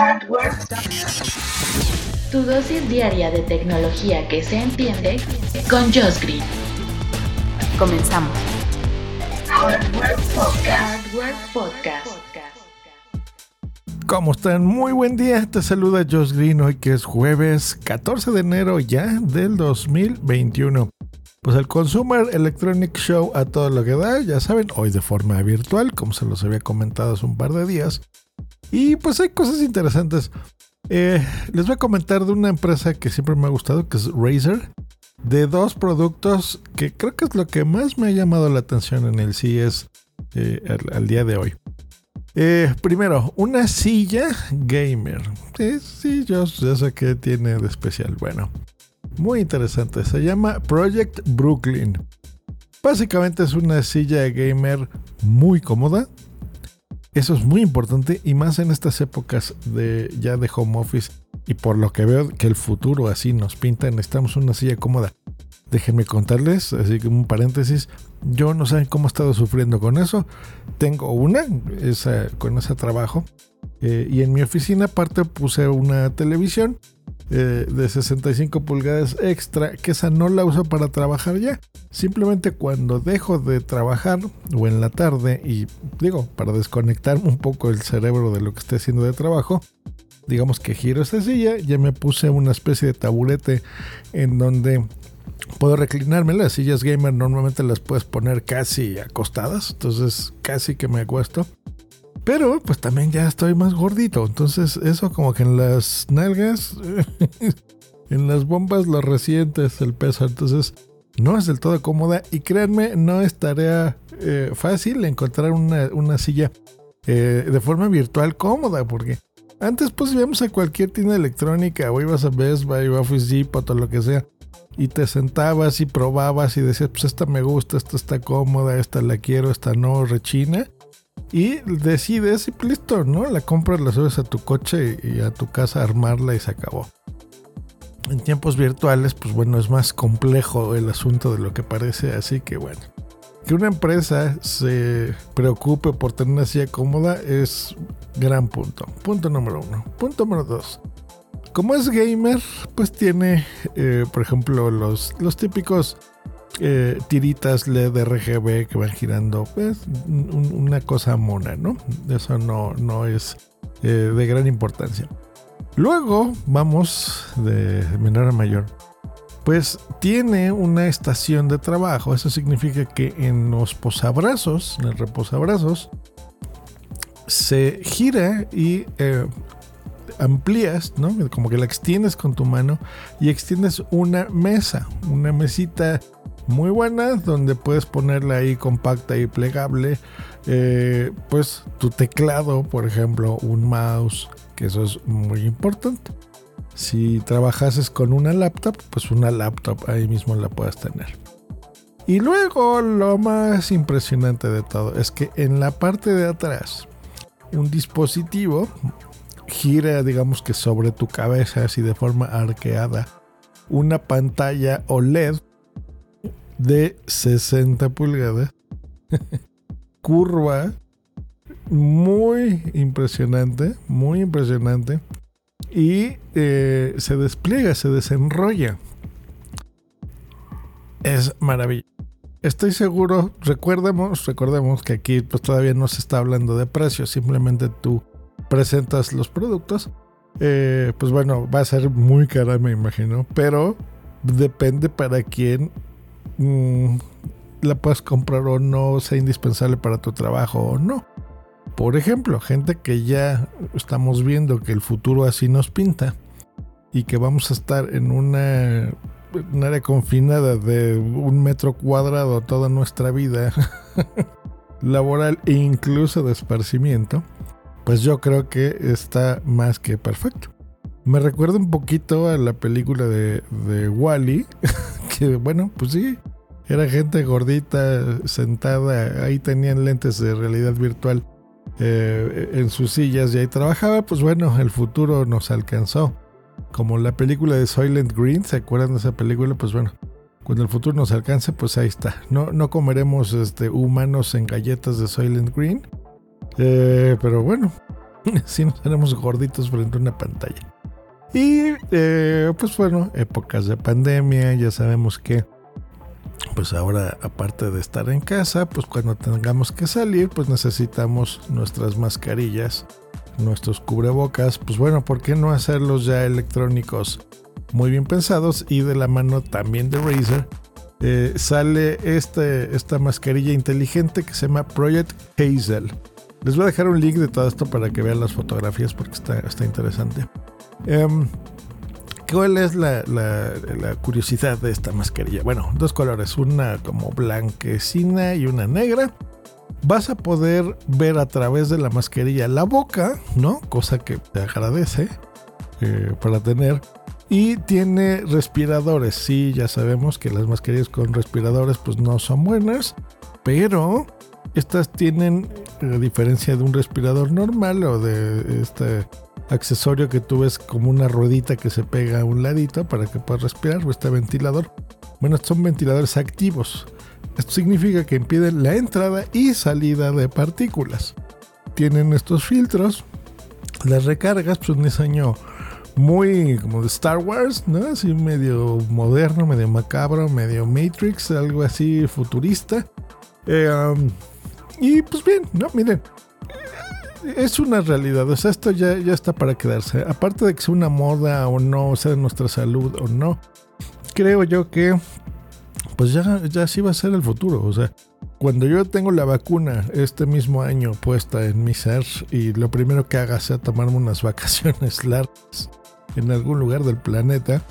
Hardware. Tu dosis diaria de tecnología que se entiende con Josh Green. Comenzamos. Hardware Podcast. Hardware Podcast. ¿Cómo están? Muy buen día. Te saluda Josh Green hoy que es jueves 14 de enero ya del 2021. Pues el Consumer Electronic Show a todo lo que da, ya saben, hoy de forma virtual, como se los había comentado hace un par de días. Y pues hay cosas interesantes. Eh, les voy a comentar de una empresa que siempre me ha gustado, que es Razer, de dos productos que creo que es lo que más me ha llamado la atención en el CES eh, al, día de hoy. Eh, primero, una silla gamer. Sí, yo ya sé qué tiene de especial. Bueno, muy interesante. Se llama Project Brooklyn. Básicamente es una silla gamer muy cómoda. Eso es muy importante y más en estas épocas de ya de home office y por lo que veo que el futuro así nos pinta, necesitamos una silla cómoda. Déjenme contarles, así que un paréntesis, yo no sé cómo he estado sufriendo con eso. Tengo una, esa, con ese trabajo. Eh, y en mi oficina aparte puse una televisión eh, de 65 pulgadas extra, que esa no la uso para trabajar ya. Simplemente cuando dejo de trabajar o en la tarde y digo, para desconectarme un poco el cerebro de lo que esté haciendo de trabajo, digamos que giro esta silla, ya me puse una especie de taburete en donde puedo reclinarme. Las sillas gamer normalmente las puedes poner casi acostadas, entonces casi que me acuesto. Pero pues también ya estoy más gordito. Entonces eso como que en las nalgas, en las bombas lo resientes el peso. Entonces no es del todo cómoda. Y créanme, no es tarea eh, fácil encontrar una, silla eh, de forma virtual cómoda. Porque antes pues íbamos a cualquier tienda electrónica o ibas a Best Buy o Office Depot o lo que sea. Y te sentabas y probabas y decías, pues esta me gusta, esta está cómoda, esta la quiero, esta no, rechina y decides y listo, ¿no? La compras, la subes a tu coche y a tu casa armarla y se acabó. En tiempos virtuales, pues bueno, es más complejo el asunto de lo que parece, así que bueno. Que una empresa se preocupe por tener una silla cómoda es gran punto. Punto número uno. Punto número dos. Como es gamer, pues tiene, eh, por ejemplo, los, los típicos eh, tiritas LED RGB que van girando. Pues una cosa mona, ¿no? Eso no, no es eh, de gran importancia. Luego vamos de menor a mayor. Pues tiene una estación de trabajo. Eso significa que en los posabrazos, en el reposabrazos, se gira y eh, amplías, ¿no? Como que la extiendes con tu mano y extiendes una mesa, una mesita muy buenas donde puedes ponerla ahí compacta y plegable. Eh, pues tu teclado, por ejemplo, un mouse, que eso es muy importante. Si trabajases con una laptop, pues una laptop ahí mismo la puedes tener. Y luego lo más impresionante de todo es que en la parte de atrás, un dispositivo gira, digamos que sobre tu cabeza, así de forma arqueada, una pantalla OLED de 60 pulgadas. Curva. Muy impresionante. Muy impresionante. Y eh, se despliega, se desenrolla. Es maravilloso. Estoy seguro, recordemos, recordemos que aquí pues todavía no se está hablando de precios, simplemente tú presentas los productos. Eh, pues bueno, va a ser muy cara, me imagino, pero depende para quién Mm, la puedes comprar o no, sea indispensable para tu trabajo o no. Por ejemplo, gente que ya estamos viendo que el futuro así nos pinta y que vamos a estar en una un área confinada de un metro cuadrado toda nuestra vida laboral e incluso de esparcimiento, pues yo creo que está más que perfecto. Me recuerda un poquito a la película de, de Wally, bueno, pues sí, era gente gordita, sentada, ahí tenían lentes de realidad virtual eh, en sus sillas y ahí trabajaba. Pues bueno, el futuro nos alcanzó. Como la película de Soylent Green, ¿se acuerdan de esa película? Pues bueno, cuando el futuro nos alcance, pues ahí está. No, no comeremos este, humanos en galletas de Soylent Green. Eh, pero bueno, si nos haremos gorditos frente a una pantalla. Y eh, pues bueno, épocas de pandemia, ya sabemos que pues ahora aparte de estar en casa, pues cuando tengamos que salir, pues necesitamos nuestras mascarillas, nuestros cubrebocas, pues bueno, ¿por qué no hacerlos ya electrónicos muy bien pensados y de la mano también de Razer? Eh, sale este, esta mascarilla inteligente que se llama Project Hazel. Les voy a dejar un link de todo esto para que vean las fotografías porque está, está interesante. Em, ¿Cuál es la, curiosidad de esta mascarilla? Bueno, dos colores, una como blanquecina y una negra. Vas a poder ver a través de la mascarilla la boca, ¿no? Cosa que te agradece eh, para tener. Y tiene respiradores. Sí, ya sabemos que las mascarillas con respiradores pues no son buenas. Pero estas tienen, a diferencia de un respirador normal o de este accesorio que tú ves como una ruedita que se pega a un ladito para que puedas respirar o este ventilador. Bueno, son ventiladores activos. Esto significa que impiden la entrada y salida de partículas. Tienen estos filtros. Las recargas, pues un diseño muy como de Star Wars, ¿no? Así medio moderno, medio macabro, medio Matrix, algo así futurista. Eh, um, y pues bien, ¿no? Miren, es una realidad, o sea, esto ya, ya está para quedarse. Aparte de que sea una moda o no, o sea, nuestra salud o no, creo yo que pues ya, ya sí va a ser el futuro. O sea, cuando yo tengo la vacuna este mismo año puesta en mi ser y lo primero que haga sea tomarme unas vacaciones largas en algún lugar del planeta,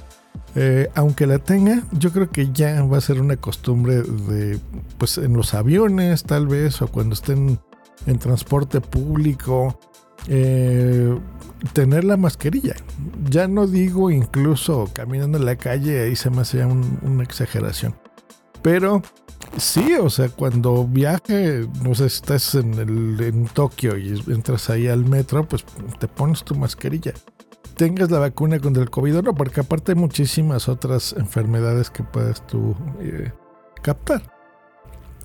eh, aunque la tenga, yo creo que ya va a ser una costumbre de, pues en los aviones tal vez, o cuando estén en transporte público, eh, tener la mascarilla. Ya no digo incluso caminando en la calle, ahí se me hace una exageración. Pero sí, o sea, cuando viaje, no sé, estás en Tokio y entras ahí al metro, pues te pones tu mascarilla. Tengas la vacuna contra el COVID o no, porque aparte hay muchísimas otras enfermedades que puedes tú eh, captar.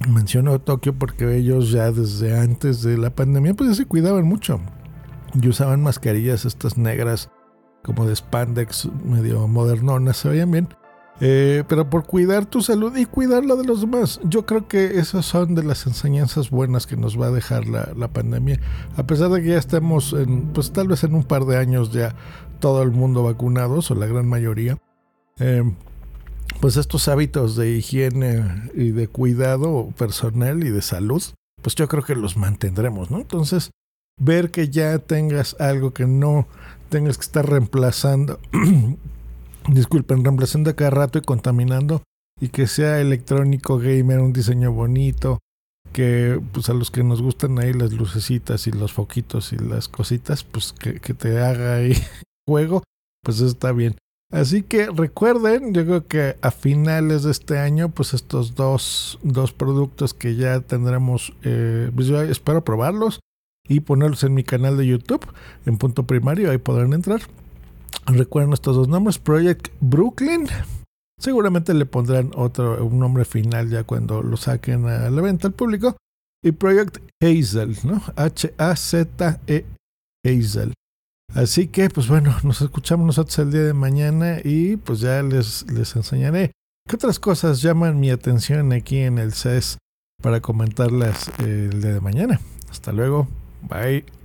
Menciono Tokio porque ellos ya desde antes de la pandemia pues ya se cuidaban mucho y usaban mascarillas estas negras como de spandex medio modernonas, se veían bien. Eh, pero por cuidar tu salud y cuidar la de los demás. Yo creo que esas son de las enseñanzas buenas que nos va a dejar la, pandemia. A pesar de que ya estemos en, pues tal vez en un par de años ya todo el mundo vacunados, o la gran mayoría. Eh, pues estos hábitos de higiene y de cuidado personal y de salud, pues yo creo que los mantendremos, ¿no? Entonces, ver que ya tengas algo que no tengas que estar reemplazando, disculpen, reemplazando cada rato y contaminando, y que sea electrónico gamer, un diseño bonito, que pues a los que nos gustan ahí las lucecitas y los foquitos y las cositas, pues que, que te haga ahí juego, pues está bien. Así que recuerden, yo creo que a finales de este año, pues estos dos, dos productos que ya tendremos, eh, pues yo espero probarlos y ponerlos en mi canal de YouTube, en punto primario, ahí podrán entrar. Recuerden estos dos nombres, Project Brooklyn. Seguramente le pondrán otro, un nombre final ya cuando lo saquen a la venta al público. Y Project Hazel, ¿no? H-A-Z-E Hazel. Así que, pues bueno, nos escuchamos nosotros el día de mañana y pues ya les, les enseñaré qué otras cosas llaman mi atención aquí en el CES para comentarlas el día de mañana. Hasta luego. Bye.